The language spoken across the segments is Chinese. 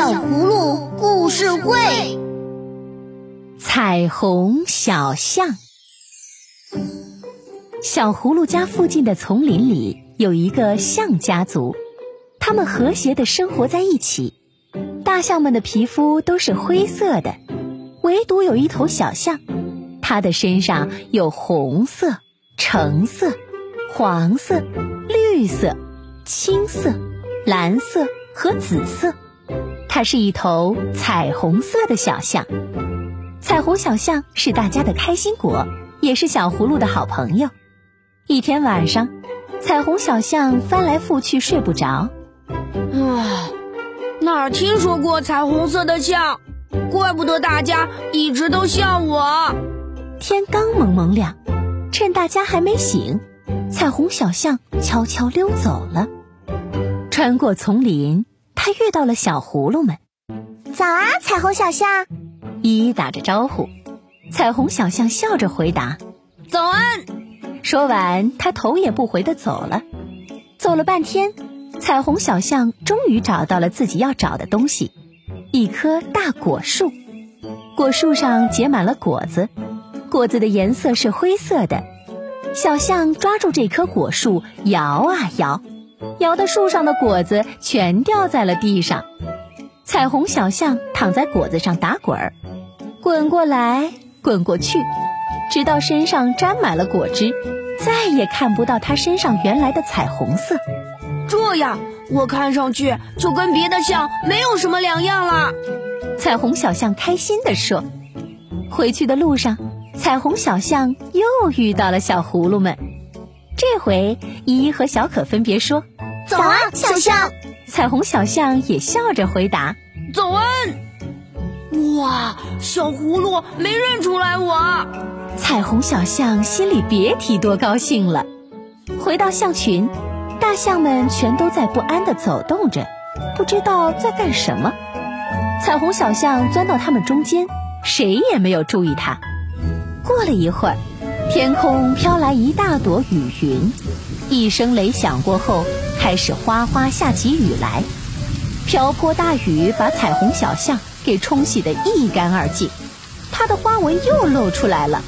小葫芦故事会：彩虹小象。小葫芦家附近的丛林里有一个象家族，他们和谐的生活在一起。大象们的皮肤都是灰色的，唯独有一头小象，它的身上有红色、橙色、黄色、绿色、青色、蓝色和紫色。它是一头彩虹色的小象。彩虹小象是大家的开心果，也是小葫芦的好朋友。一天晚上，彩虹小象翻来覆去睡不着。啊，哪儿听说过彩虹色的象？怪不得大家一直都笑我。天刚蒙蒙亮，趁大家还没醒，彩虹小象悄悄溜走了。穿过丛林，它遇到了小葫芦们。早啊，彩虹小象！依依打着招呼。彩虹小象笑着回答：“早安。”说完，他头也不回的走了。走了半天，彩虹小象终于找到了自己要找的东西——一棵大果树。果树上结满了果子，果子的颜色是灰色的。小象抓住这棵果树，摇啊摇，摇的树上的果子全掉在了地上。彩虹小象躺在果子上打滚儿，滚过来，滚过去。直到身上沾满了果汁，再也看不到它身上原来的彩虹色。这样，我看上去就跟别的象没有什么两样了。彩虹小象开心地说。回去的路上，彩虹小象又遇到了小葫芦们。这回，依依和小可分别说：“早安，小象。”彩虹小象也笑着回答：“早安。”哇，小葫芦没认出来我。彩虹小象心里别提多高兴了。回到象群，大象们全都在不安地走动着，不知道在干什么。彩虹小象钻到他们中间，谁也没有注意它。过了一会儿，天空飘来一大朵雨云，一声雷响过后，开始哗哗下起雨来。瓢泼大雨把彩虹小象给冲洗得一干二净，它的花纹又露出来了。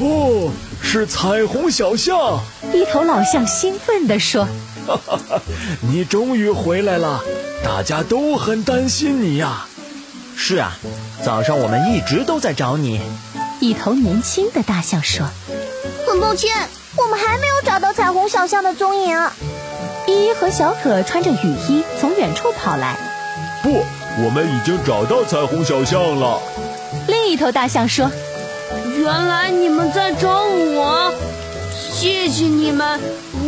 哦，是彩虹小象！一头老象兴奋地说：“哈哈哈，你终于回来了，大家都很担心你呀。”“是啊，早上我们一直都在找你。”一头年轻的大象说：“很抱歉，我们还没有找到彩虹小象的踪影。”依依和小可穿着雨衣从远处跑来。“不，我们已经找到彩虹小象了。”另一头大象说。原来你们在找我，谢谢你们！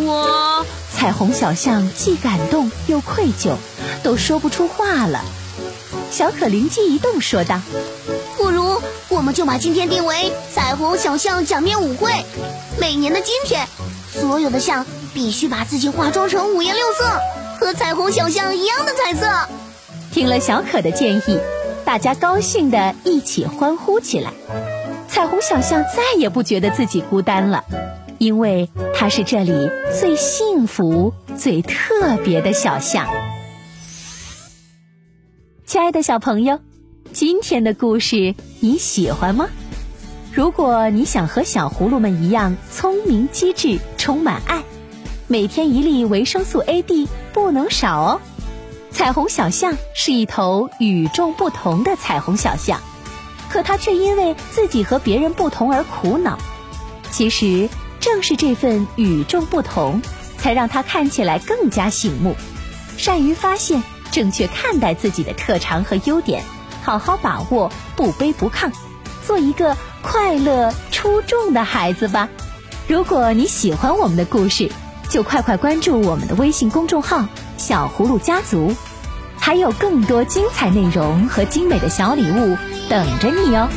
我彩虹小象既感动又愧疚，都说不出话了。小可灵机一动说道：“不如我们就把今天定为彩虹小象假面舞会。每年的今天，所有的象必须把自己化妆成五颜六色，和彩虹小象一样的彩色。”听了小可的建议，大家高兴的一起欢呼起来。彩虹小象再也不觉得自己孤单了，因为它是这里最幸福、最特别的小象。亲爱的小朋友，今天的故事你喜欢吗？如果你想和小葫芦们一样聪明机智、充满爱，每天一粒维生素 A、D 不能少哦。彩虹小象是一头与众不同的彩虹小象。可它却因为自己和别人不同而苦恼。其实，正是这份与众不同，才让它看起来更加醒目，善于发现、正确看待自己的特长和优点，好好把握，不卑不亢，做一个快乐出众的孩子吧。如果你喜欢我们的故事，就快快关注我们的微信公众号“小葫芦家族”。还有更多精彩内容和精美的小礼物等着你哦！